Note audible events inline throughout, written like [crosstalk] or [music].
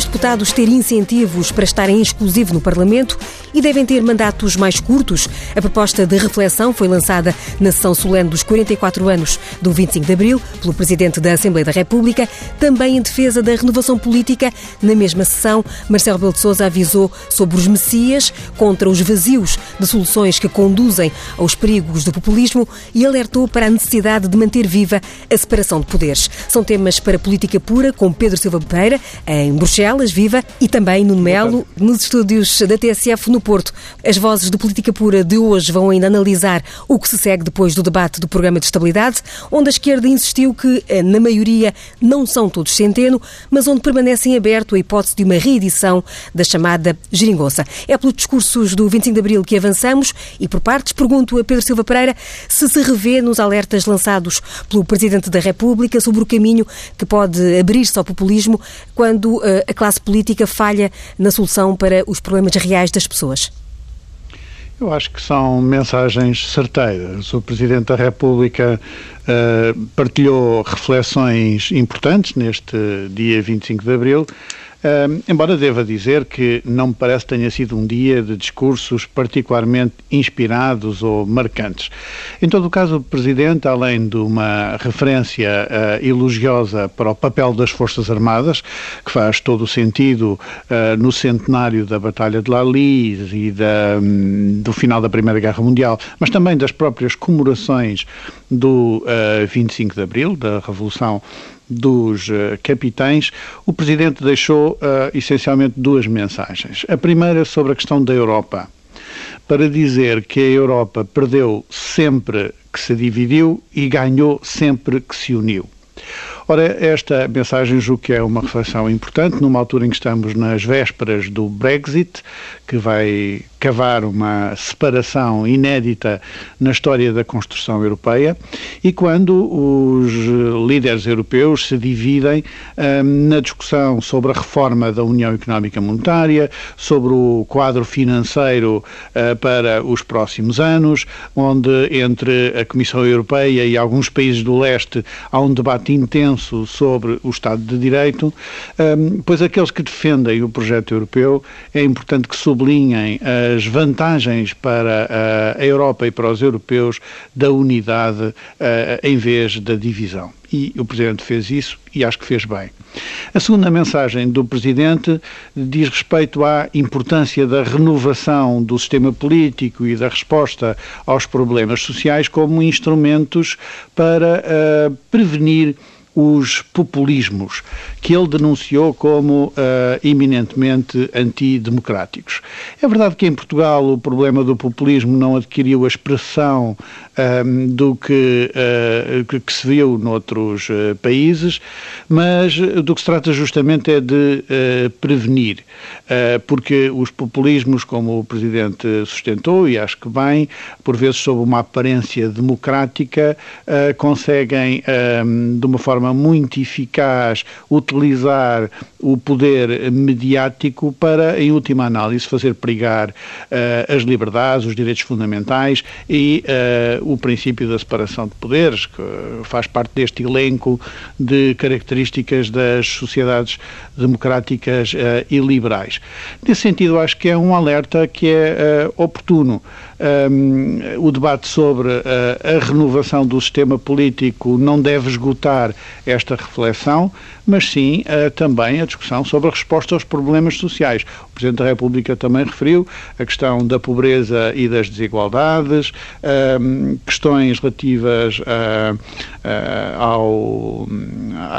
os deputados ter incentivos para estarem exclusivo no Parlamento e devem ter mandatos mais curtos. A proposta de reflexão foi lançada na sessão solene dos 44 anos do 25 de Abril pelo Presidente da Assembleia da República, também em defesa da renovação política. Na mesma sessão, Marcelo Rebelo de Sousa avisou sobre os messias, contra os vazios de soluções que conduzem aos perigos do populismo e alertou para a necessidade de manter viva a separação de poderes. São temas para política pura com Pedro Silva Pereira, em Bruxelas, viva, e também no Melo, nos estúdios da TSF no Porto. As vozes de Política Pura de hoje vão ainda analisar o que se segue depois do debate do Programa de Estabilidade, onde a esquerda insistiu que, eh, na maioria, não são todos centeno, mas onde permanece em aberto a hipótese de uma reedição da chamada geringonça. É pelos discursos do 25 de Abril que avançamos e, por partes, pergunto a Pedro Silva Pereira se se revê nos alertas lançados pelo Presidente da República sobre o caminho que pode abrir-se ao populismo quando uh, a classe política falha na solução para os problemas reais das pessoas? Eu acho que são mensagens certeiras. O Presidente da República uh, partilhou reflexões importantes neste dia 25 de Abril Embora deva dizer que não me parece tenha sido um dia de discursos particularmente inspirados ou marcantes. Em todo o caso, o Presidente, além de uma referência uh, elogiosa para o papel das Forças Armadas, que faz todo o sentido uh, no centenário da Batalha de Lali e da, um, do final da Primeira Guerra Mundial, mas também das próprias comemorações do 25 de Abril, da Revolução dos uh, capitães, o Presidente deixou uh, essencialmente duas mensagens. A primeira sobre a questão da Europa, para dizer que a Europa perdeu sempre que se dividiu e ganhou sempre que se uniu. Ora, esta mensagem julgo que é uma reflexão importante, numa altura em que estamos nas vésperas do Brexit, que vai cavar uma separação inédita na história da construção europeia e quando os líderes europeus se dividem hum, na discussão sobre a reforma da União Económica Monetária, sobre o quadro financeiro uh, para os próximos anos, onde entre a Comissão Europeia e alguns países do leste há um debate intenso sobre o Estado de Direito, pois aqueles que defendem o projeto europeu é importante que sublinhem as vantagens para a Europa e para os europeus da unidade eh, em vez da divisão. E o Presidente fez isso e acho que fez bem. A segunda mensagem do Presidente diz respeito à importância da renovação do sistema político e da resposta aos problemas sociais como instrumentos para uh, prevenir os populismos, que ele denunciou como uh, eminentemente antidemocráticos. É verdade que em Portugal o problema do populismo não adquiriu a expressão um, do que, uh, que, se viu noutros uh, países, mas do que se trata justamente é de uh, prevenir, porque os populismos, como o Presidente sustentou, e acho que bem, por vezes sob uma aparência democrática, conseguem de uma forma muito eficaz utilizar o poder mediático para, em última análise, fazer pregar as liberdades, os direitos fundamentais e o princípio da separação de poderes, que faz parte deste elenco de características das sociedades democráticas uh, e liberais. Nesse sentido, acho que é um alerta que é uh, oportuno. Um, o debate sobre uh, a renovação do sistema político não deve esgotar esta reflexão, mas sim uh, também a discussão sobre a resposta aos problemas sociais. O Presidente da República também referiu a questão da pobreza e das desigualdades, uh, questões relativas ao,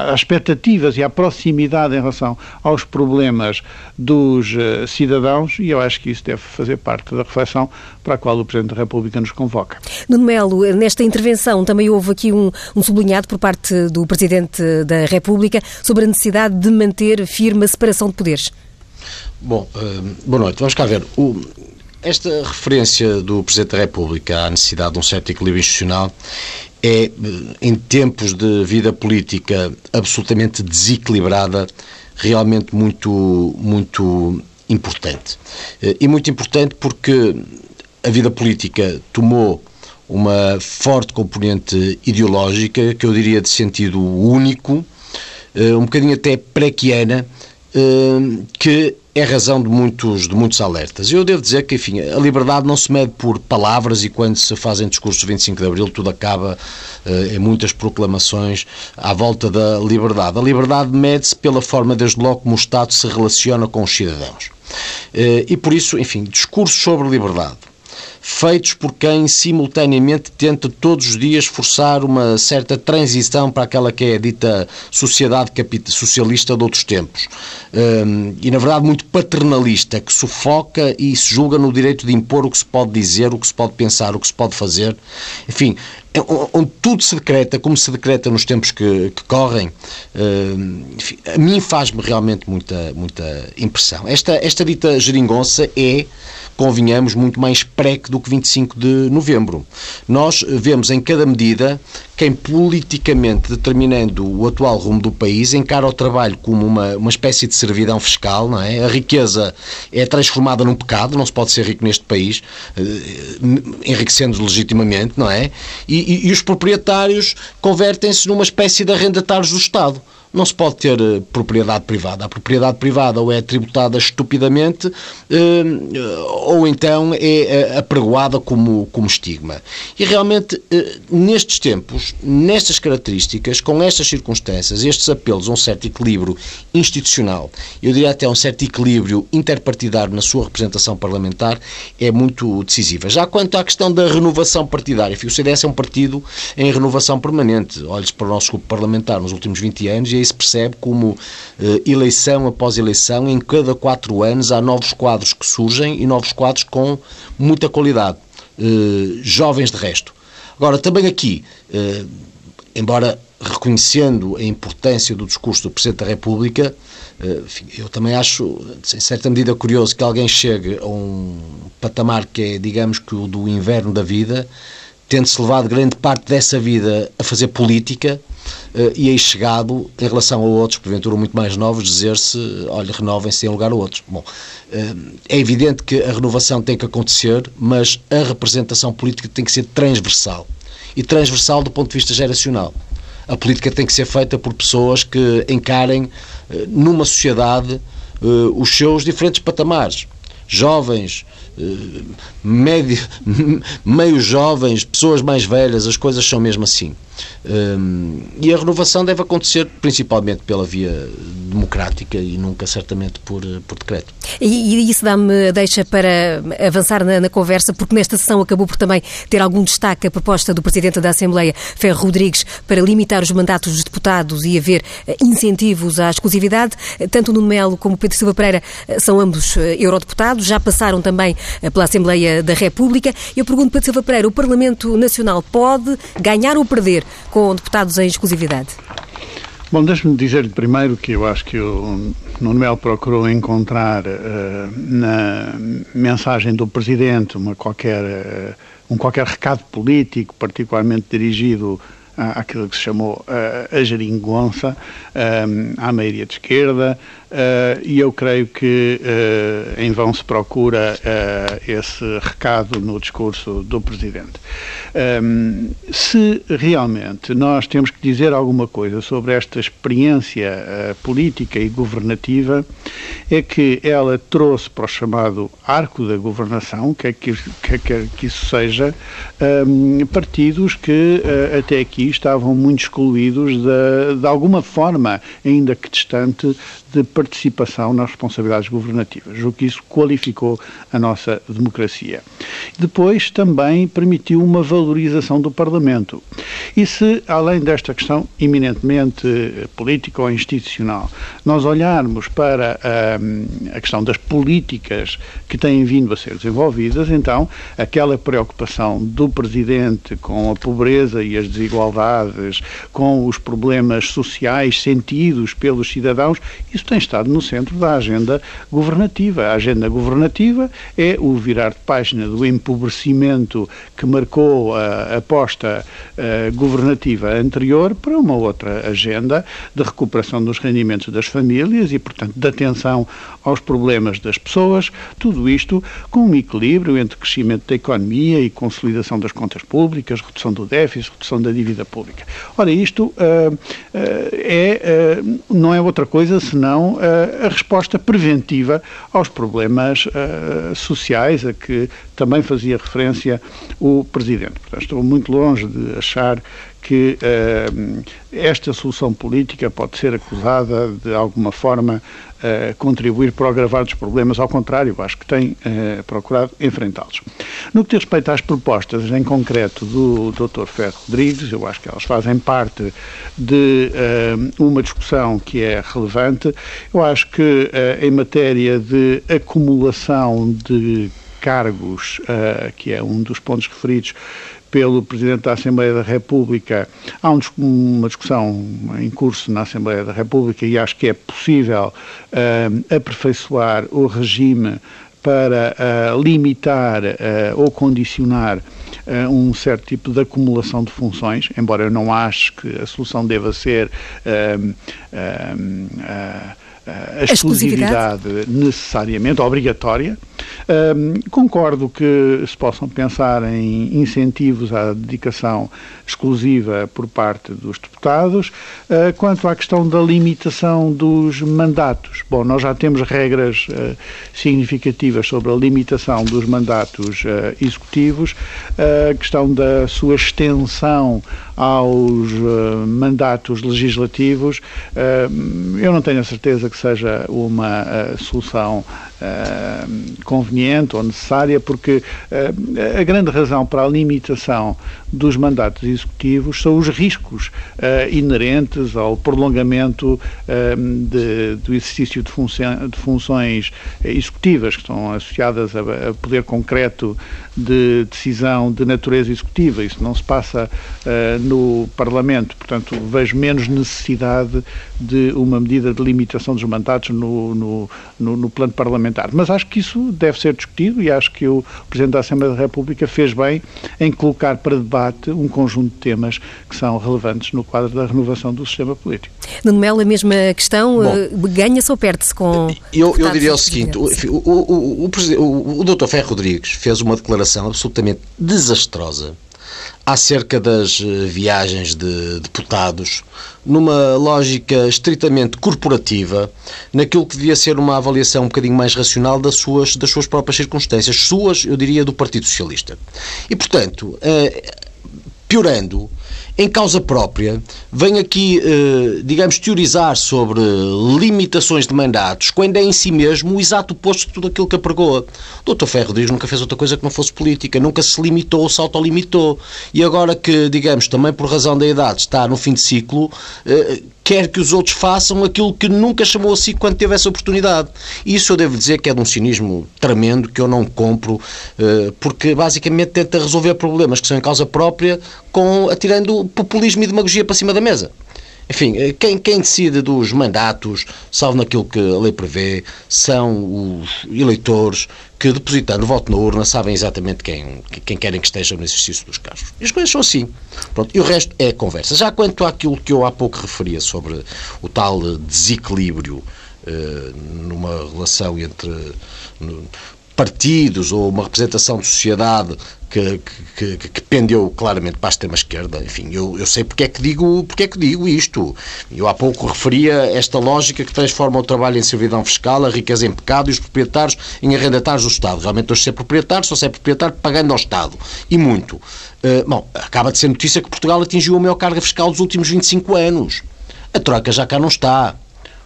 às expectativas e à proximidade em relação aos problemas dos cidadãos, e eu acho que isso deve fazer parte da reflexão para a qual o Presidente da República nos convoca. Nuno Melo, nesta intervenção também houve aqui um, um sublinhado por parte do Presidente da República sobre a necessidade de manter firme a separação de poderes. Bom, uh, boa noite. Vamos cá ver. O, esta referência do Presidente da República à necessidade de um certo equilíbrio institucional é, eh, em tempos de vida política absolutamente desequilibrada, realmente muito, muito importante. Eh, e muito importante porque a vida política tomou uma forte componente ideológica, que eu diria de sentido único, um bocadinho até prequiana, que é razão de muitos, de muitos alertas. Eu devo dizer que, enfim, a liberdade não se mede por palavras e quando se fazem discursos 25 de Abril tudo acaba uh, em muitas proclamações à volta da liberdade. A liberdade mede-se pela forma, desde logo, como o Estado se relaciona com os cidadãos. E por isso, enfim, discursos sobre liberdade feitos por quem simultaneamente tenta todos os dias forçar uma certa transição para aquela que é dita sociedade socialista de outros tempos. Um, e, na verdade, muito paternalista, que sufoca e se julga no direito de impor o que se pode dizer, o que se pode pensar, o que se pode fazer. Enfim, onde tudo se decreta, como se decreta nos tempos que, que correm, enfim, a mim faz-me realmente muita, muita impressão. Esta, esta dita geringonça é convenhamos, muito mais preque do que 25 de novembro. Nós vemos em cada medida quem politicamente determinando o atual rumo do país encara o trabalho como uma, uma espécie de servidão fiscal, não é? A riqueza é transformada num pecado, não se pode ser rico neste país, eh, enriquecendo legitimamente, não é? E, e, e os proprietários convertem-se numa espécie de arrendatários do Estado não se pode ter eh, propriedade privada. A propriedade privada ou é tributada estupidamente eh, ou então é eh, apregoada como, como estigma. E realmente, nestes tempos, nestas características, com estas circunstâncias, estes apelos a um certo equilíbrio institucional, eu diria até a um certo equilíbrio interpartidário na sua representação parlamentar, é muito decisiva. Já quanto à questão da renovação partidária, o CDS é um partido em renovação permanente. Olhe-se para o nosso grupo parlamentar nos últimos 20 anos e aí se percebe como eh, eleição após eleição, em cada quatro anos há novos quadros que surgem e novos quadros com muita qualidade. Eh, jovens de resto. Agora, também aqui, eh, embora reconhecendo a importância do discurso do Presidente da República, eu também acho, em certa medida, curioso que alguém chegue a um patamar que é, digamos que o do inverno da vida, tendo-se levado grande parte dessa vida a fazer política, uh, e aí chegado, em relação a outros, porventura muito mais novos, dizer-se, olha, renovem-se em lugar a outros. Bom, uh, é evidente que a renovação tem que acontecer, mas a representação política tem que ser transversal. E transversal do ponto de vista geracional. A política tem que ser feita por pessoas que encarem uh, numa sociedade os seus diferentes patamares. Jovens, médio, [laughs] meio jovens, pessoas mais velhas, as coisas são mesmo assim. Um, e a renovação deve acontecer principalmente pela via democrática e nunca certamente por, por decreto. E, e isso dá-me deixa para avançar na, na, conversa, porque nesta sessão acabou por também ter algum destaque a proposta do Presidente da Assembleia, Ferro Rodrigues, para limitar os mandatos dos deputados e haver eh, incentivos à exclusividade. Tanto Nuno Melo como Pedro Silva Pereira eh, são ambos eh, eurodeputados, já passaram também pela Assembleia da República. Eu pergunto, Pedro Silva Pereira, o Parlamento Nacional pode ganhar ou perder com deputados em exclusividade? Bom, deixe-me dizer primeiro que eu acho que o Melo procurou encontrar uh, na mensagem do Presidente uma qualquer, uh, um qualquer recado político, particularmente dirigido àquilo que se chamou uh, a geringonça, à maioria de esquerda, e eu creio que uh, em vão se procura uh, esse recado no discurso do Presidente. Um, se realmente nós temos que dizer alguma coisa sobre esta experiência política e governativa, é que ela trouxe para o chamado arco da governação, que é que, que, que, isso seja, um, partidos que até aqui estavam muito excluídos de, de alguma forma, ainda que distante, de participação nas responsabilidades governativas. o que isso qualificou a nossa democracia. Depois também permitiu uma valorização do Parlamento. E se, além desta questão eminentemente eh, política ou institucional, nós olharmos para hum, a questão das políticas que têm vindo a ser desenvolvidas, então aquela preocupação do Presidente com a pobreza e as desigualdades, com os problemas sociais sentidos pelos cidadãos, isso tem estado no centro da agenda governativa. A agenda governativa é o virar de página do empobrecimento que marcou a aposta uh, governativa anterior para uma outra agenda de recuperação dos rendimentos das famílias e, portanto, de atenção aos problemas das pessoas, tudo isto com um equilíbrio entre crescimento da economia e consolidação das contas públicas, redução do déficit, redução da dívida pública. Ora, isto uh, uh, é, não é outra coisa senão a resposta preventiva aos problemas sociais a que também fazia referência o Presidente. Portanto, estou muito longe de achar que uh, esta solução política pode ser acusada de alguma forma uh, contribuir para agravar dos problemas, ao contrário, acho que tem uh, procurado enfrentá-los. No que diz respeito às propostas em concreto do Dr. Ferro Rodrigues, eu acho que elas fazem parte de uma discussão que é relevante. Eu acho que em matéria de acumulação de cargos, que é um dos pontos referidos pelo Presidente da Assembleia da República. Há um, uma discussão em curso na Assembleia da República e acho que é possível uh, aperfeiçoar o regime para uh, limitar uh, ou condicionar um certo tipo de acumulação de funções, embora eu não ache que a solução deva ser a exclusividade necessariamente obrigatória. Um, concordo que se possam pensar em incentivos à dedicação exclusiva por parte dos deputados. Uh, quanto à questão da limitação dos mandatos, bom, nós já temos regras uh, significativas sobre a limitação dos mandatos uh, executivos, a questão da sua extensão aos mandatos legislativos, eu não tenho a certeza que seja uma solução conveniente ou necessária, porque a grande razão para a limitação dos mandatos executivos são os riscos uh, inerentes ao prolongamento uh, de, do exercício de, de, funções executivas que estão associadas a, a, poder concreto de decisão de natureza executiva. Isso não se passa uh, no Parlamento, portanto vejo menos necessidade de uma medida de limitação dos mandatos no, no, no, no plano parlamentar. Mas acho que isso deve ser discutido e acho que o Presidente da Assembleia da República fez bem em colocar para debate um conjunto de temas que são relevantes no quadro da renovação do sistema político. Nuno Melo, a mesma questão, ganha-se ou perde-se com... Eu, eu diria o seguinte, o, o, o, o, o Dr. Ferro Rodrigues fez uma declaração absolutamente desastrosa acerca das eh, viagens de deputados, numa lógica estritamente corporativa, naquilo que devia ser uma avaliação um bocadinho mais racional das suas, das suas próprias circunstâncias, suas, eu diria, do Partido Socialista. E, portanto, eh, piorando, em causa própria, vem aqui, eh, digamos, teorizar sobre limitações de mandatos, quando é em si mesmo o exato oposto de tudo aquilo que apregou. O Dr. Ferro Dias nunca fez outra coisa que não fosse política, nunca se limitou, se autolimitou. E agora que, digamos, também por razão da idade está no fim de ciclo, eh, quer que os outros façam aquilo que nunca chamou a si quando teve essa oportunidade. Isso eu devo dizer que é de um cinismo tremendo que eu não compro, eh, porque basicamente tenta resolver problemas que são em causa própria com atirando populismo e demagogia para cima da mesa. Enfim, eh, quem, quem, decide dos mandatos, salvo naquilo que a lei prevê, são os eleitores que, depositando o voto na urna, sabem exatamente quem, quem querem que esteja no exercício dos cargos. E as coisas são assim. Pronto, e o resto é conversa. Já quanto àquilo que eu há pouco referia sobre o tal desequilíbrio eh, numa relação entre partidos ou uma representação de sociedade que, que, que, que pendeu claramente para a extrema-esquerda. Enfim, eu, eu sei porque é, que digo, porque é que digo isto. Eu há pouco referia esta lógica que transforma o trabalho em servidão fiscal, a riqueza em pecado e os proprietários em arrendatários do Estado. Realmente, hoje ser proprietário, só ser proprietário pagando ao Estado. E muito. Uh, bom, acaba de ser notícia que Portugal atingiu a maior carga fiscal dos últimos 25 anos. A troca já cá não está.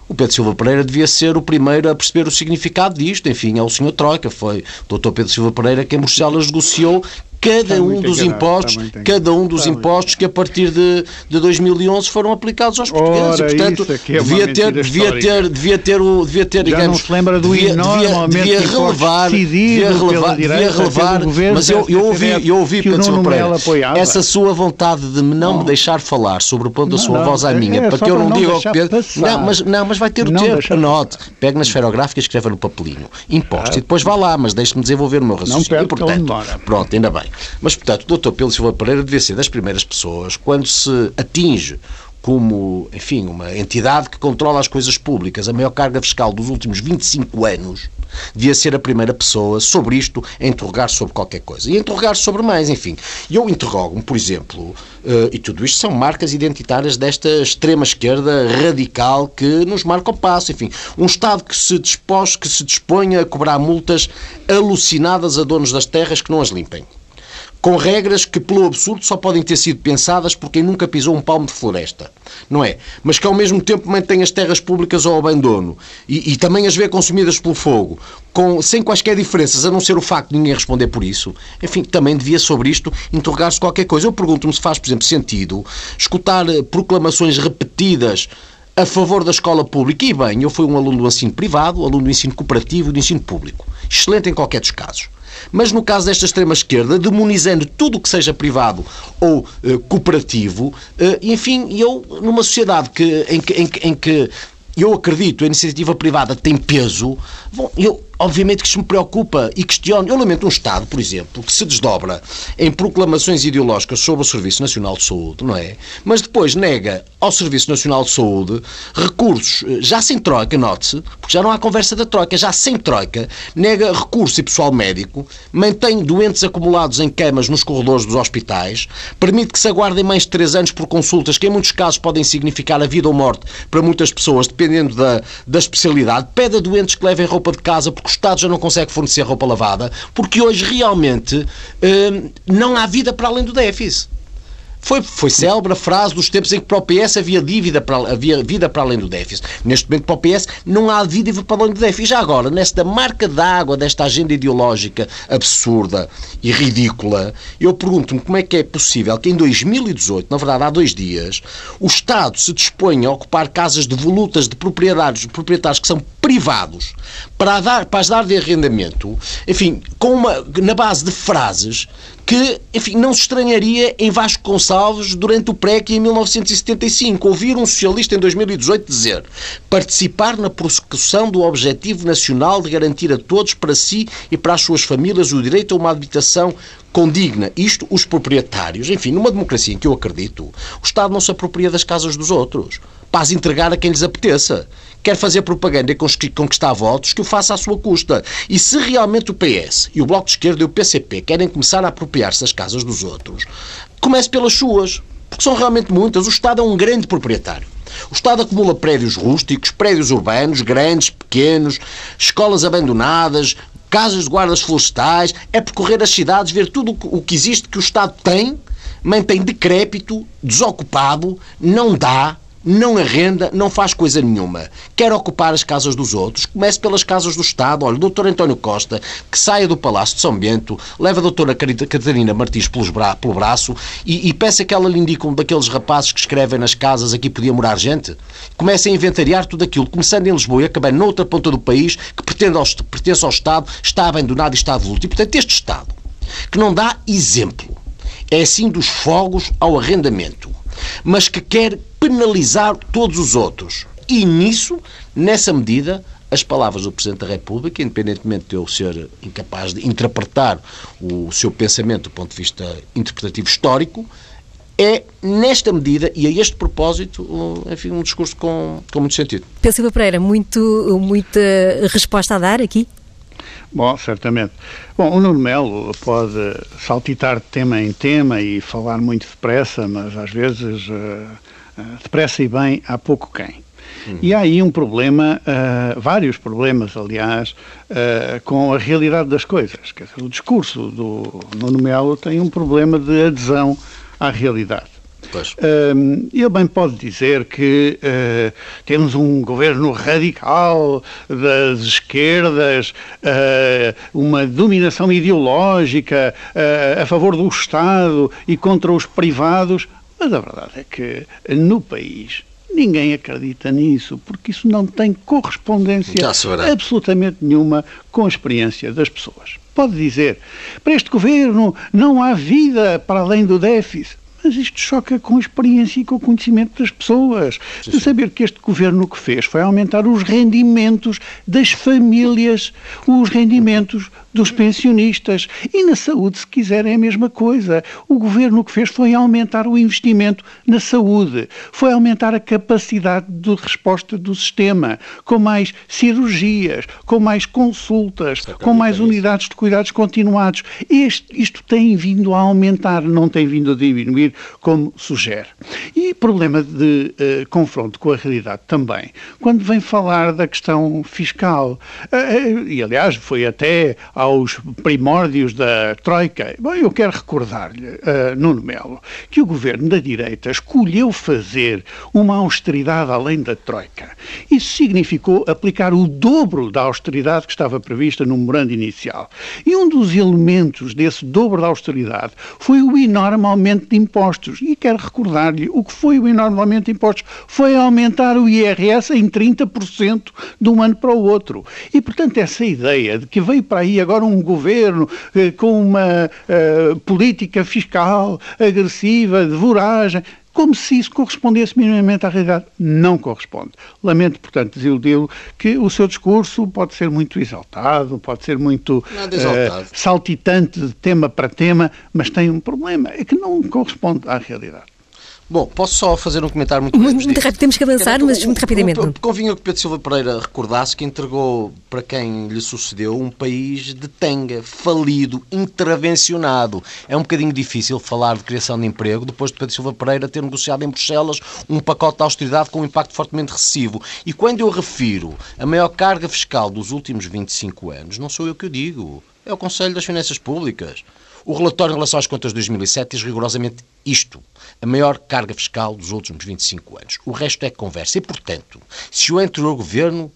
O Pedro Silva Pereira devia ser o primeiro a perceber o significado disto. Enfim, é o senhor Troika, foi o Dr. Pedro Silva Pereira que em Bruxelas negociou cada um dos impostos, cada um dos impostos que a partir de, de 2011 foram aplicados aos portugueses. Ora, e, portanto, é é devia, ter, devia ter, devia ter, o, devia ter, Já digamos, não se lembra do devia, devia, devia relevar, devia relevar, devia relevar, mas eu, eu ouvi, eu ouvi Pedro Silva Pereira, essa sua vontade de não, não me deixar falar sobre o ponto da sua não, voz à é minha, é, para que eu não, diga ao Pedro, não, mas, não, mas vai ter o tempo, anote, pegue na esferográfica e escreva no papelinho, imposto, e depois vá lá, mas deixe-me desenvolver o meu raciocínio. Não portanto, pronto, ainda bem. Mas, portanto, Dr. Pedro Silva Pereira devia ser das primeiras pessoas, quando se atinge como, enfim, uma entidade que controla as coisas públicas, a maior carga fiscal dos últimos 25 anos, devia ser a primeira pessoa sobre isto a interrogar sobre qualquer coisa. E a interrogar sobre mais, enfim. E eu interrogo-me, por exemplo, uh, e tudo isto são marcas identitárias desta extrema-esquerda radical que nos marca o passo. Enfim, um Estado que se, dispôs, que se disponha a cobrar multas alucinadas a donos das terras que não as limpem com regras que, pelo absurdo, só podem ter sido pensadas por quem nunca pisou um palmo de floresta, não é? Mas que, ao mesmo tempo, mantém as terras públicas ao abandono e, e também as vê consumidas pelo fogo, com, sem quaisquer diferenças, a não ser o facto de ninguém responder por isso. Enfim, também devia, sobre isto, interrogar-se qualquer coisa. Eu pergunto-me se faz, por exemplo, sentido escutar eh, proclamações repetidas a favor da escola pública. E bem, eu fui um aluno do ensino privado, aluno do ensino cooperativo e do ensino público. Excelente em qualquer dos casos. Mas no caso desta extrema-esquerda, demonizando tudo o que seja privado ou uh, cooperativo, uh, enfim, eu, numa sociedade que, em, que, em, em que eu acredito a iniciativa privada tem peso, bom, eu Obviamente que isto me preocupa e questiono. Eu lamento um Estado, por exemplo, que se desdobra em proclamações ideológicas sobre o Serviço Nacional de Saúde, não é? Mas depois nega ao Serviço Nacional de Saúde recursos, eh, já sem troca, note-se, porque já não há conversa da troca, já sem troca, nega recursos e pessoal médico, mantém doentes acumulados em camas nos corredores dos hospitais, permite que se aguardem mais de três anos por consultas que em muitos casos podem significar a vida ou morte para muitas pessoas, dependendo da, da especialidade, pede a doentes que levem roupa de casa Estado já não consegue fornecer roupa lavada, porque hoje realmente hum, não há vida para além do déficit. Foi, foi célebre a frase dos tempos em que para o PS havia, dívida para, havia vida para além do déficit. Neste momento, para o PS, não há dívida para além do déficit. E já agora, nesta marca d'água desta agenda ideológica absurda e ridícula, eu pergunto-me como é que é possível que em 2018, na verdade há dois dias, o Estado se disponha a ocupar casas devolutas de proprietários, proprietários que são privados para, dar, para as dar de arrendamento, enfim, com uma, na base de frases que, enfim, não se estranharia em Vasco Gonçalves durante o PREC em 1975 ouvir um socialista em 2018 dizer participar na prossecução do objetivo nacional de garantir a todos, para si e para as suas famílias, o direito a uma habitação condigna. Isto, os proprietários. Enfim, numa democracia em que eu acredito, o Estado não se apropria das casas dos outros para as entregar a quem lhes apeteça quer fazer propaganda e conquistar votos, que o faça à sua custa. E se realmente o PS e o Bloco de Esquerda e o PCP querem começar a apropriar-se das casas dos outros, comece pelas suas, porque são realmente muitas. O Estado é um grande proprietário. O Estado acumula prédios rústicos, prédios urbanos, grandes, pequenos, escolas abandonadas, casas de guardas florestais. É percorrer as cidades, ver tudo o que existe que o Estado tem, mantém decrépito, desocupado, não dá, não arrenda, não faz coisa nenhuma. Quer ocupar as casas dos outros, comece pelas casas do Estado. Olha, o doutor António Costa, que saia do Palácio de São Bento, leva a doutora Catarina Martins bra pelo braço e, e peça que ela lhe indique um daqueles rapazes que escrevem nas casas aqui podia morar gente. Comece a inventariar tudo aquilo, começando em Lisboa e acabando noutra ponta do país que pretende ao, pertence ao Estado, está abandonado e está devoluto. E, portanto, este Estado, que não dá exemplo, é assim dos fogos ao arrendamento mas que quer penalizar todos os outros. E nisso, nessa medida, as palavras do Presidente da República, independentemente de eu ser incapaz de interpretar o seu pensamento do ponto de vista interpretativo histórico, é, nesta medida e a este propósito, enfim, um discurso com, com muito sentido. Pedro Silva Pereira, muito, muita resposta a dar aqui? Bom, certamente. Bom, o Nuno Melo pode saltitar de tema em tema e falar muito depressa, mas às vezes uh, uh, depressa e bem há pouco quem. Uhum. E há aí um problema, uh, vários problemas, aliás, com a realidade das coisas. Dizer, o discurso do Nuno Melo tem um problema de adesão à realidade. Uh, ele bem pode dizer que uh, temos um governo radical das esquerdas, uh, uma dominação ideológica uh, a favor do Estado e contra os privados, mas a verdade é que no país Ninguém acredita nisso, porque isso não tem correspondência absolutamente nenhuma com a experiência das pessoas. Pode dizer, para este governo não há vida para além do déficit. Mas isto choca com a experiência e com o conhecimento das pessoas. Sim, de saber que este governo o que fez foi aumentar os rendimentos das famílias, os rendimentos dos pensionistas. E na saúde, se quiserem, é a mesma coisa. O governo o que fez foi aumentar o investimento na saúde, foi aumentar a capacidade de resposta do sistema, com mais cirurgias, com mais consultas, com mais unidades de cuidados continuados. Este, isto tem vindo a aumentar, não tem vindo a diminuir, como sugere. E problema de uh, confronto com a realidade também, quando vem falar da questão fiscal, uh, e aliás foi até aos primórdios da Troika. Bom, eu quero recordar-lhe, uh, Nuno Melo, que o governo da direita escolheu fazer uma austeridade além da Troika. Isso significou aplicar o dobro da austeridade que estava prevista no memorando inicial. E um dos elementos desse dobro da austeridade foi o enorme aumento de impostos. E quero recordar-lhe o que foi o enorme aumento de impostos. Foi aumentar o IRS em 30% de um ano para o outro. E, portanto, essa ideia de que veio para aí agora um governo eh, com uma eh, política fiscal agressiva, de voragem, como se isso correspondesse minimamente à realidade. Não corresponde. Lamento, portanto, desiludi-lo que o seu discurso pode ser muito exaltado, pode ser muito uh, saltitante de tema para tema, mas tem um problema, é que não corresponde à realidade. Bom, posso só fazer um comentário muito Muito, muito rápido, temos que avançar, mas muito rapidamente. Convinha que Pedro Silva Pereira recordasse que entregou para quem lhe sucedeu um país de tenga, falido, intervencionado. É um bocadinho difícil falar de criação de emprego depois de Pedro Silva Pereira ter negociado em Bruxelas um pacote de austeridade com um impacto fortemente recessivo. E quando eu refiro a maior carga fiscal dos últimos 25 anos, não sou eu que o digo, é o Conselho das Finanças Públicas. O relatório em relação às contas de 2007 diz rigorosamente isto: a maior carga fiscal dos últimos 25 anos. O resto é conversa. E, portanto, se o anterior governo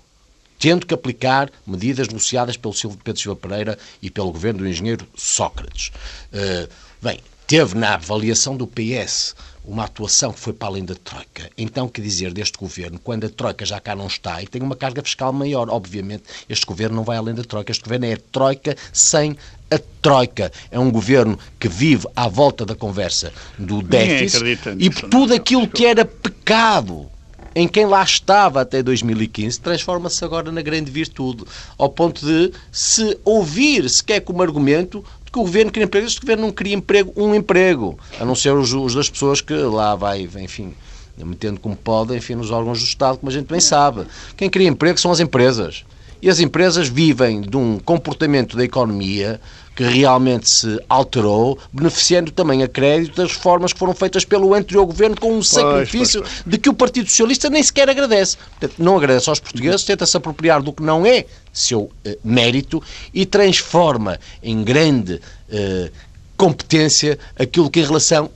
tendo que aplicar medidas negociadas pelo Pedro Silva Pereira e pelo governo do engenheiro Sócrates. Uh, bem, teve na avaliação do PS uma atuação que foi para além da Troika. Então, que dizer deste governo, quando a Troika já cá não está e tem uma carga fiscal maior? Obviamente, este governo não vai além da Troika. Este governo é a Troika sem a Troika. É um governo que vive à volta da conversa do déficit e tudo aquilo que era pecado em quem lá estava até 2015 transforma-se agora na grande virtude, ao ponto de se ouvir sequer como argumento que o governo queria emprego, este governo não queria emprego, um emprego, a não ser os, os das pessoas que lá vai, enfim, metendo como pode, enfim, nos órgãos do Estado, como a gente bem sabe. Quem cria emprego são as empresas. E as empresas vivem de um comportamento da economia que realmente se alterou, beneficiando também a crédito das reformas que foram feitas pelo anterior governo com um sacrifício pois, pois, pois. de que o Partido Socialista nem sequer agradece. Portanto, não agradece aos portugueses, tenta se apropriar do que não é seu eh, mérito e transforma em grande eh, competência aquilo que em relação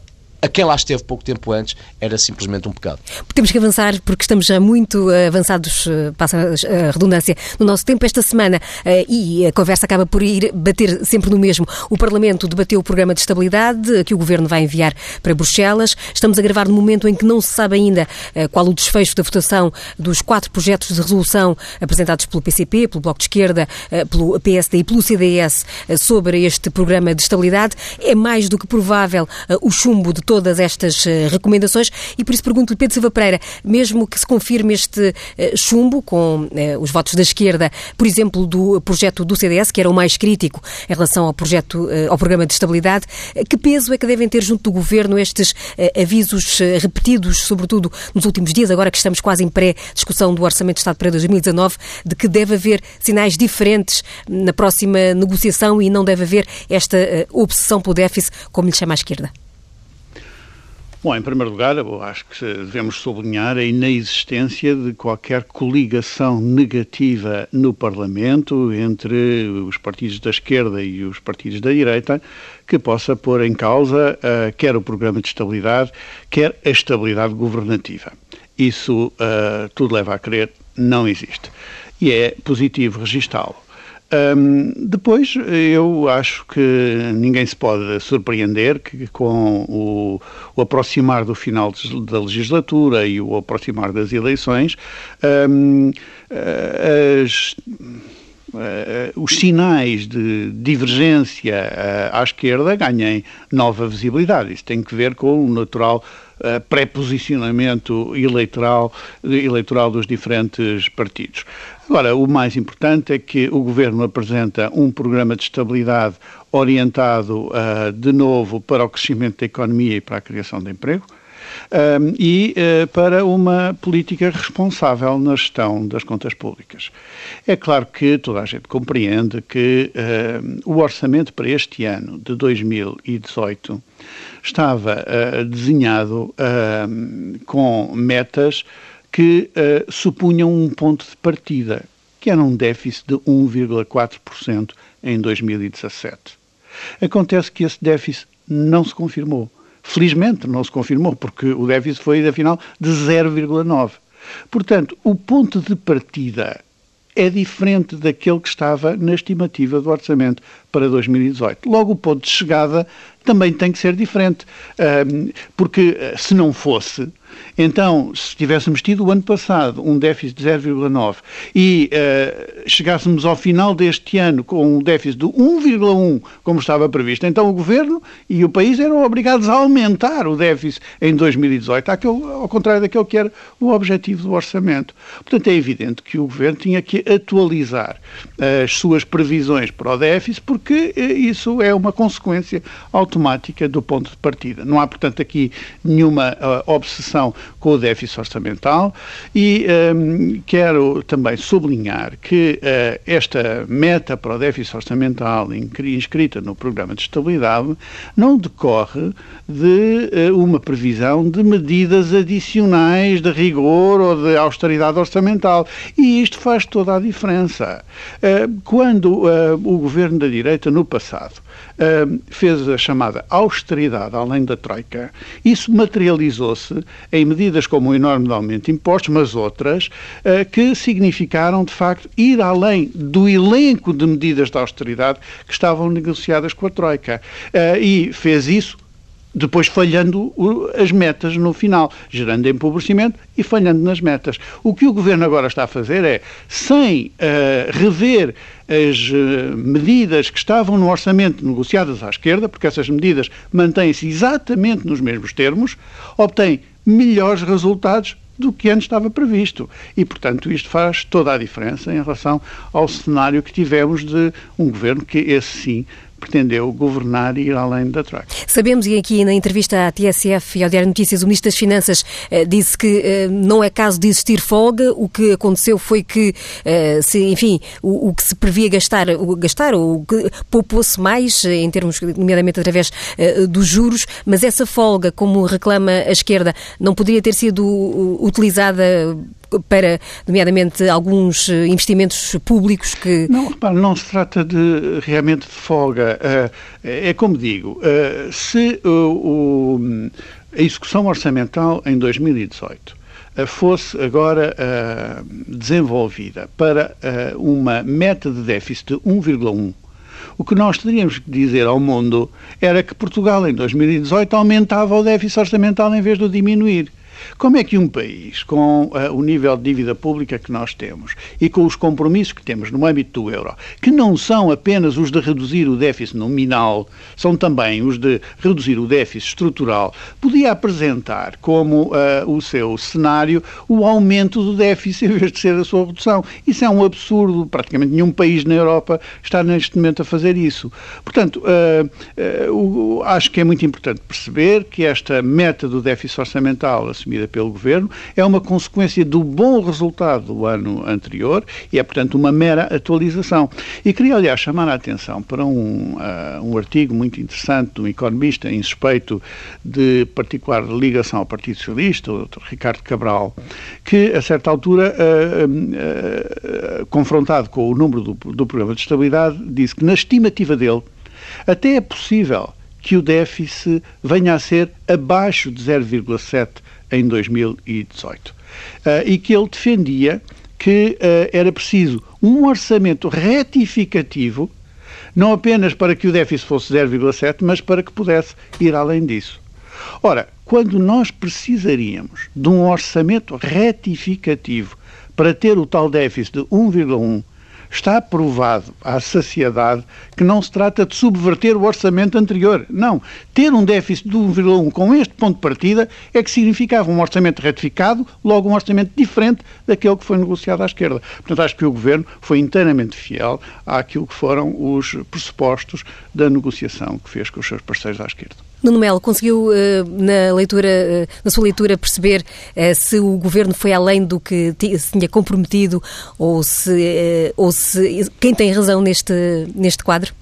a quem lá esteve pouco tempo antes era simplesmente um pecado. Temos que avançar porque estamos já muito eh, avançados, eh, passa a redundância, no nosso tempo esta semana eh, e a conversa acaba por ir bater sempre no mesmo. O Parlamento debateu o programa de estabilidade que o Governo vai enviar para Bruxelas. Estamos a gravar no momento em que não se sabe ainda qual o desfecho da votação dos quatro projetos de resolução apresentados pelo PCP, pelo Bloco de Esquerda, pelo PSD e pelo CDS sobre este programa de estabilidade. É mais do que provável o chumbo de todas estas eh, recomendações e por isso pergunto-lhe, Pedro Silva Pereira, mesmo que se confirme este eh, chumbo com eh, os votos da esquerda, por exemplo, do projeto do CDS, que era o mais crítico em relação ao projeto, ao programa de estabilidade, que peso é que devem ter junto do Governo estes avisos repetidos, sobretudo nos últimos dias, agora que estamos quase em pré-discussão do Orçamento de Estado para 2019, de que deve haver sinais diferentes na próxima negociação e não deve haver esta obsessão pelo déficit, como lhe chama a esquerda? Bom, em primeiro lugar, eu acho que devemos sublinhar a inexistência de qualquer coligação negativa no Parlamento entre os partidos da esquerda e os partidos da direita que possa pôr em causa uh, quer o programa de estabilidade, quer a estabilidade governativa. Isso uh, tudo leva a crer não existe. E é positivo registá-lo. Um, depois, eu acho que ninguém se pode surpreender que com o, o aproximar do final da legislatura e o aproximar das eleições, um, as, Uh, os sinais de divergência uh, à esquerda ganhem nova visibilidade. Isso tem que ver com o natural uh, pré-posicionamento eleitoral, eleitoral dos diferentes partidos. Agora, o mais importante é que o Governo apresenta um programa de estabilidade orientado uh, de novo para o crescimento da economia e para a criação de emprego. Um, e uh, para uma política responsável na gestão das contas públicas. É claro que toda a gente compreende que uh, o orçamento para este ano de 2018 estava uh, desenhado com metas que supunham um ponto de partida, que era um déficit de 1,4% em 2017. Acontece que esse déficit não se confirmou. Felizmente não se confirmou, porque o déficit foi, afinal, de 0,9. Portanto, o ponto de partida é diferente daquele que estava na estimativa do orçamento para 2018. Logo, o ponto de chegada também tem que ser diferente, porque eh, se não fosse, então, se tivéssemos tido o ano passado um déficit de 0,9 e uh, chegássemos ao final deste ano com um déficit de 1,1, como estava previsto, então o Governo e o país eram obrigados a aumentar o déficit em 2018, àquele, ao contrário daquele que era o objetivo do orçamento. Portanto, é evidente que o Governo tinha que atualizar uh, as suas previsões para o déficit, porque uh, isso é uma consequência automática do ponto de partida. Não há, portanto, aqui nenhuma obsessão com o déficit orçamental e um, quero também sublinhar que uh, esta meta para o déficit orçamental inscrita no programa de estabilidade não decorre de uh, uma previsão de medidas adicionais de rigor ou de austeridade orçamental e isto faz toda a diferença. Uh, quando o governo da direita no passado fez a chamada austeridade além da Troika, isso materializou-se em medidas como o enorme aumento de impostos, mas outras uh, que significaram, de facto, ir além do elenco de medidas de austeridade que estavam negociadas com a Troika. Uh, e fez isso depois falhando as metas no final, gerando empobrecimento e falhando nas metas. O que o Governo agora está a fazer é, sem uh, rever as uh, medidas que estavam no orçamento negociadas à esquerda, porque essas medidas mantêm-se exatamente nos mesmos termos, obtém melhores resultados do que antes estava previsto. E, portanto, isto faz toda a diferença em relação ao cenário que tivemos de um governo que, esse sim, pretendeu governar e ir além da troika. Sabemos, e aqui na entrevista à TSF e ao Diário Notícias, o Ministro das Finanças eh, disse que eh, não é caso de existir folga, o que aconteceu foi que, eh, se, enfim, o, o, que se previa gastar, o, gastar o que poupou-se mais, em termos, nomeadamente através eh, dos juros, mas essa folga, como reclama a esquerda, não poderia ter sido utilizada para, nomeadamente, alguns eh, investimentos públicos que... Não, repare, não se trata de realmente de folga. Eh, é como digo, eh, se o, a execução orçamental em 2018 fosse agora uh, desenvolvida para uh, uma meta de déficit de 1,1, o que nós teríamos que dizer ao mundo era que Portugal em 2018 aumentava o déficit orçamental em vez de o diminuir. Como é que um país, com uh, o nível de dívida pública que nós temos e com os compromissos que temos no âmbito do euro, que não são apenas os de reduzir o déficit nominal, são também os de reduzir o déficit estrutural, podia apresentar como uh, o seu cenário o aumento do déficit [laughs] em vez de ser a sua redução? Isso é um absurdo. Praticamente nenhum país na Europa está neste momento a fazer isso. Portanto, uh, acho que é muito importante perceber que esta meta do déficit orçamental assumida assumida pelo Governo, é uma consequência do bom resultado do ano anterior e é, portanto, uma mera atualização. E queria, aliás, chamar a atenção para um, uh, um artigo muito interessante de um economista insuspeito de particular ligação ao Partido Socialista, o Dr. Ricardo Cabral, que, a certa altura, uh, uh, confrontado com o número do, do programa de estabilidade, disse que, na estimativa dele, até é possível que o déficit venha a ser abaixo de 0,7 em 2018. Uh, ah, e que ele defendia que uh, era preciso um orçamento retificativo, não apenas para que o déficit fosse 0,7, mas para que pudesse ir além disso. Ora, quando nós precisaríamos de um orçamento retificativo para ter o tal déficit de 1,1, Está provado à saciedade que não se trata de subverter o orçamento anterior. Não. Ter um déficit de 1,1 com este ponto de partida é que significava um orçamento retificado, logo um orçamento diferente daquele que foi negociado à esquerda. Portanto, acho que o Governo foi inteiramente fiel àquilo que foram os pressupostos da negociação que fez com os seus parceiros à esquerda. Nuno Melo, conseguiu eh, na leitura, eh, na sua leitura perceber eh, se o governo foi além do que se tinha comprometido ou se, ou se quem tem razão neste, neste quadro?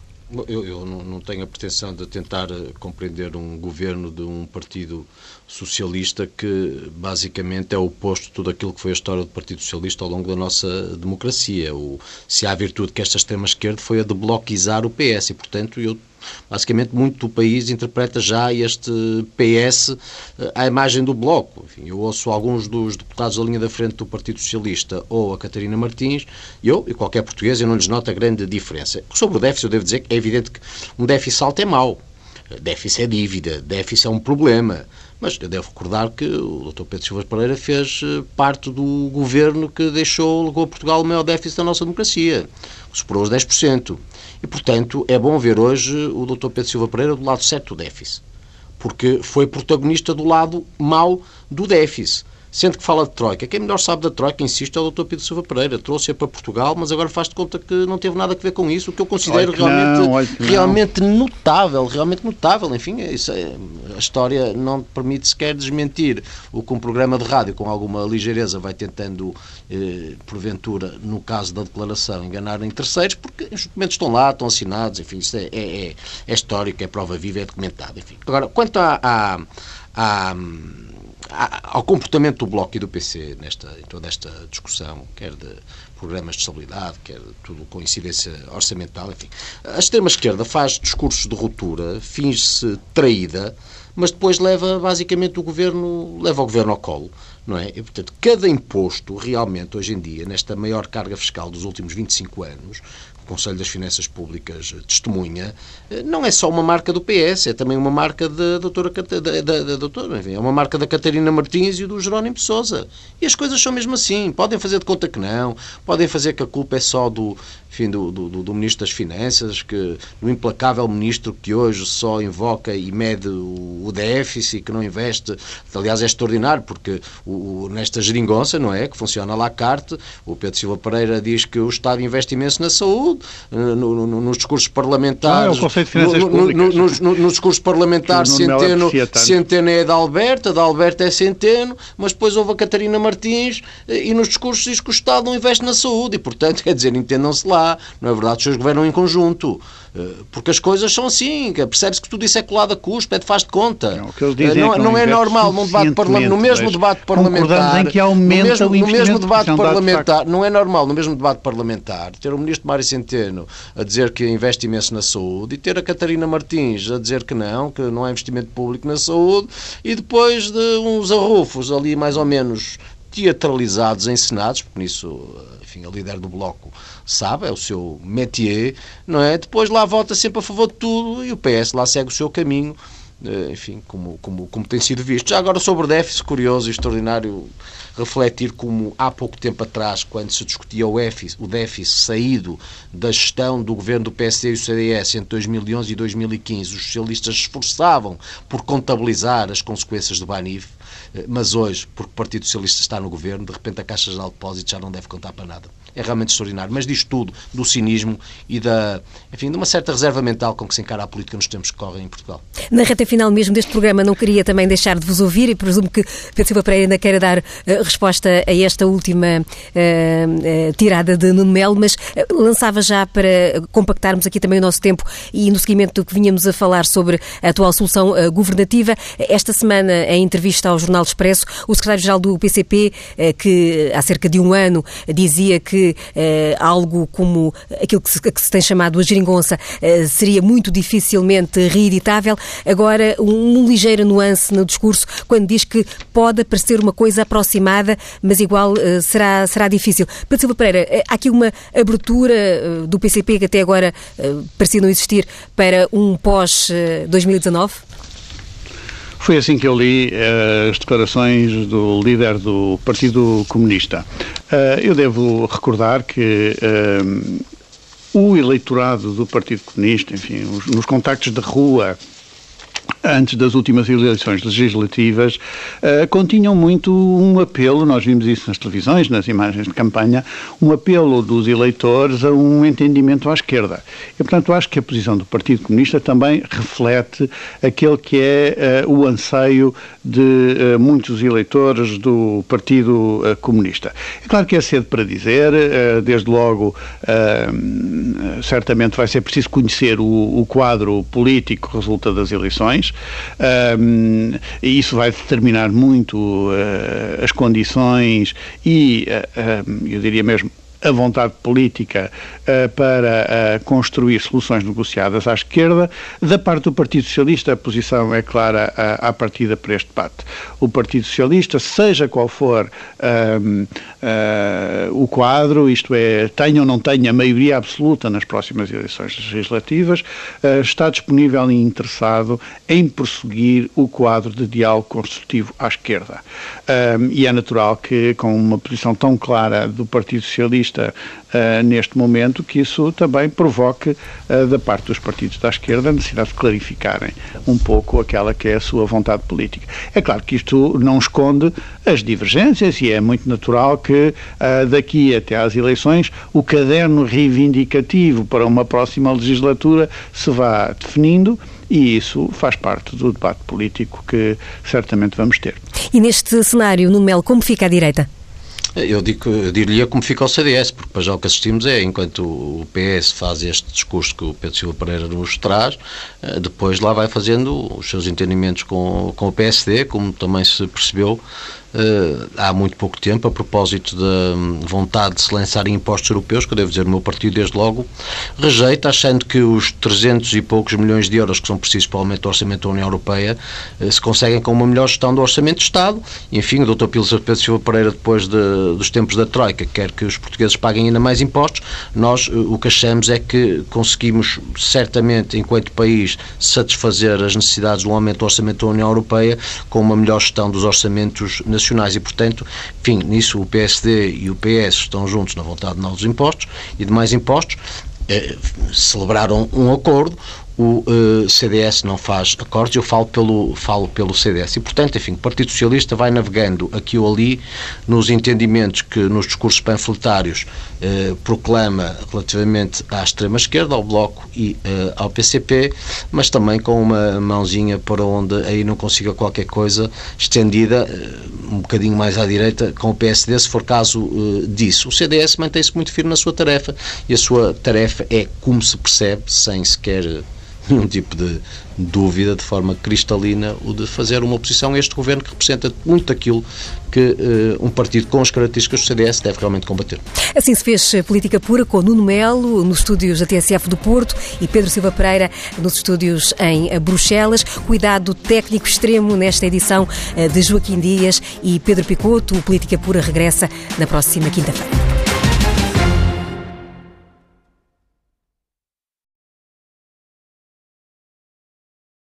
Eu, eu não, não, tenho a pretensão de tentar compreender um governo de um partido socialista que basicamente é o oposto de tudo aquilo que foi a história do Partido Socialista ao longo da nossa democracia. O, se há virtude que esta extrema-esquerda foi a de bloquear o PS e, portanto, eu basicamente muito do país interpreta já este PS eh, à imagem do Bloco. Enfim, eu ouço alguns dos deputados da linha da frente do Partido Socialista ou a Catarina Martins, eu e qualquer português, eu não lhes noto a grande diferença. Sobre o déficit, eu devo dizer que é evidente que um déficit alto é mau. Déficit é dívida, déficit é um problema. Mas eu devo recordar que o Dr. Pedro Silva Pereira fez eh, parte do governo que deixou, levou a Portugal o maior déficit da nossa democracia, superou os 10%. E, portanto, é bom ver hoje o Dr. Pedro Silva Pereira do lado certo do déficit, porque foi protagonista do lado mau do déficit. Sendo que fala de Troika. Quem melhor sabe da Troika, insisto, é o Dr. Pedro Silva Pereira. Trouxe-a para Portugal, mas agora faz de conta que não teve nada a ver com isso, o que eu considero realmente, não, realmente notável, realmente notável. Enfim, é, a história não permite sequer desmentir o que um programa de rádio, com alguma ligeireza, vai tentando, eh, porventura, no caso da declaração, enganar em terceiros, porque os documentos estão lá, estão assinados, enfim, isso é, é, é histórico, é prova viva, é documentado. Enfim. Agora, quanto à, à, à ao comportamento do Bloco e do PC nesta, em toda esta discussão, quer de programas de estabilidade, quer tudo com incidência orçamental, enfim. A extrema-esquerda faz discursos de ruptura, finge-se traída, mas depois leva basicamente o governo, leva o governo ao colo, não é? E, portanto, cada imposto realmente hoje em dia, nesta maior carga fiscal dos últimos 25 anos, Conselho das Finanças Públicas testemunha, eh, não é só uma marca do PS, é também uma marca da doutora, da, da, da doutora enfim, é uma marca da Catarina Martins e do Jerónimo de Sousa. E as coisas são mesmo assim. Podem fazer de conta que não, podem fazer que a culpa é só do, enfim, do, do, do Ministro das Finanças, que no implacável Ministro que hoje só invoca e mede o, o déficit, que não investe. Aliás, é extraordinário, porque o, nesta geringonça, não é? Que funciona lá a carte, o Pedro Silva Pereira diz que o Estado investe imenso na saúde, no, no, nos discursos parlamentares. Ah, é o no, no, nos, discursos parlamentares, Centeno, Centeno é da Alberta, da Alberta é Centeno, mas depois houve a Catarina Martins eh, e nos discursos diz que o Estado não investe na saúde e, portanto, [laughs] quer dizer, entendam-se lá não é verdade? Os seus governam em conjunto. Eh, porque as coisas são assim, percebe-se que tudo isso é colado a custo, é de faz de conta. Não, é não, é não é normal num debate no mesmo debate parlamentar. Em que aumenta no mesmo, no mesmo debate parlamentar, não é normal no mesmo debate parlamentar ter o ministro Mário Centeno a dizer que investe imenso na saúde e ter a Catarina Martins a dizer que não, que não há investimento público na saúde e depois de uns arrufos ali mais ou menos teatralizados, encenados, porque nisso, enfim, a líder do Bloco sabe, é o seu métier, não é? Depois lá vota sempre a favor de tudo e o PS lá segue o seu caminho, enfim, como, como, como tem sido visto. Já agora sobre o déficit, curioso e extraordinário refletir como há pouco tempo atrás, quando se discutia o déficit, o déficit saído da gestão do governo do PSD e do CDS entre 2011 e 2015, os socialistas esforçavam por contabilizar as consequências do Banif, eh, mas hoje, porque o Partido Socialista está no governo, de repente a Caixa de Depósitos já não deve contar para nada é realmente extraordinário. Mas diz tudo do cinismo e da, enfim, de uma certa reserva mental com que se encara a política nos tempos que correm em Portugal. Na reta final mesmo deste programa, não queria também deixar de vos ouvir e presumo que Pedro Silva Pereira ainda queira dar uh, resposta a esta última uh, tirada de Nuno Melo, mas lançava já para compactarmos aqui também o nosso tempo e no seguimento do que vinhamos a falar sobre a atual solução governativa. Esta semana, em entrevista ao Jornal Expresso, o secretário-geral do PCP, que há cerca de um ano dizia que eh, algo como aquilo que se, que se, tem chamado a geringonça eh, seria muito dificilmente reeditável. Agora, um, um ligeiro nuance no discurso quando diz que pode parecer uma coisa aproximada, mas igual eh, será, será difícil. Pedro Silva Pereira, há aqui uma abertura do PCP que até agora parecia não existir para um pós-2019? Foi assim que eu li as declarações do líder do Partido Comunista. eu devo recordar que o eleitorado do Partido Comunista, enfim, nos contactos de rua antes das últimas eleições legislativas, uh, continham muito um apelo, nós vimos isso nas televisões, nas imagens de campanha, um apelo dos eleitores a um entendimento à esquerda. E, portanto, acho que a posição do Partido Comunista também reflete aquele que é uh, o anseio de uh, muitos eleitores do Partido Comunista. É claro que é cedo para dizer, desde logo, certamente vai ser preciso conhecer o, o quadro político resulta das eleições, um, e isso vai determinar muito uh, as condições e, uh, eu diria mesmo, a vontade política uh, para uh, construir soluções negociadas à esquerda. Da parte do Partido Socialista, a posição é clara uh, à partida para este debate. O Partido Socialista, seja qual for uh, o quadro, isto é, tenha ou não tenha maioria absoluta nas próximas eleições legislativas, está disponível e interessado em prosseguir o quadro de diálogo construtivo à esquerda. e é natural que, com uma posição tão clara do Partido Socialista, uh, neste momento, que isso também provoque, uh, da parte dos partidos da esquerda, a necessidade de clarificarem um pouco aquela que é a sua vontade política. É claro que isto não esconde as divergências e é muito natural que uh, daqui até às eleições o caderno reivindicativo para uma próxima legislatura se vá definindo e isso faz parte do debate político que certamente vamos ter. E neste cenário, no Mel, como fica a direita? Eu, digo, eu diria como fica o CDS, porque para já o que assistimos é, enquanto o PS faz este discurso que o Pedro Silva Pereira nos traz, eh, depois lá vai fazendo os seus entendimentos com, com o PSD, como também se percebeu uh, há muito pouco tempo, a propósito da hum, vontade de se lançar impostos europeus, que eu devo dizer, o meu partido, desde logo, rejeita, achando que os 300 e poucos milhões de euros que são precisos para o aumento do orçamento da União Europeia uh, se conseguem com uma melhor gestão do orçamento de Estado. Enfim, o Dr. Pilo Pedro Silva Pereira, depois de, dos tempos da Troika, quer que os portugueses paguem ainda mais impostos. Nós uh, o que achamos é que conseguimos, certamente, enquanto país, satisfazer as necessidades do aumento do orçamento da União Europeia com uma melhor gestão dos orçamentos nacionais nacionais e, portanto, enfim, nisso o PSD e o PS estão juntos na vontade de novos impostos e de mais impostos. Eh, celebraram um acordo, o uh, eh, CDS não faz acordos, eu falo pelo, falo pelo CDS. E, portanto, enfim, o Partido Socialista vai navegando aqui ou ali nos entendimentos que nos discursos panfletários uh, proclama relativamente à extrema-esquerda, ao Bloco e uh, ao PCP, mas também com uma mãozinha para onde aí não consiga qualquer coisa estendida, um bocadinho mais à direita, com o PSD, se for caso disso. O CDS mantém-se muito firme na sua tarefa e a sua tarefa é, como se percebe, sem sequer nenhum [laughs] tipo de dúvida, de forma cristalina, o de fazer uma oposição a este governo que representa muito aquilo que uh, um partido com as características do CDS deve realmente combater. Assim se fez política pura com Nuno Melo, nos estúdios da TSF do Porto, e Pedro Silva Pereira, nos estúdios em Bruxelas. Cuidado técnico extremo nesta edição eh, de Joaquim Dias e Pedro Picoto. O Política Pura regressa na próxima quinta-feira.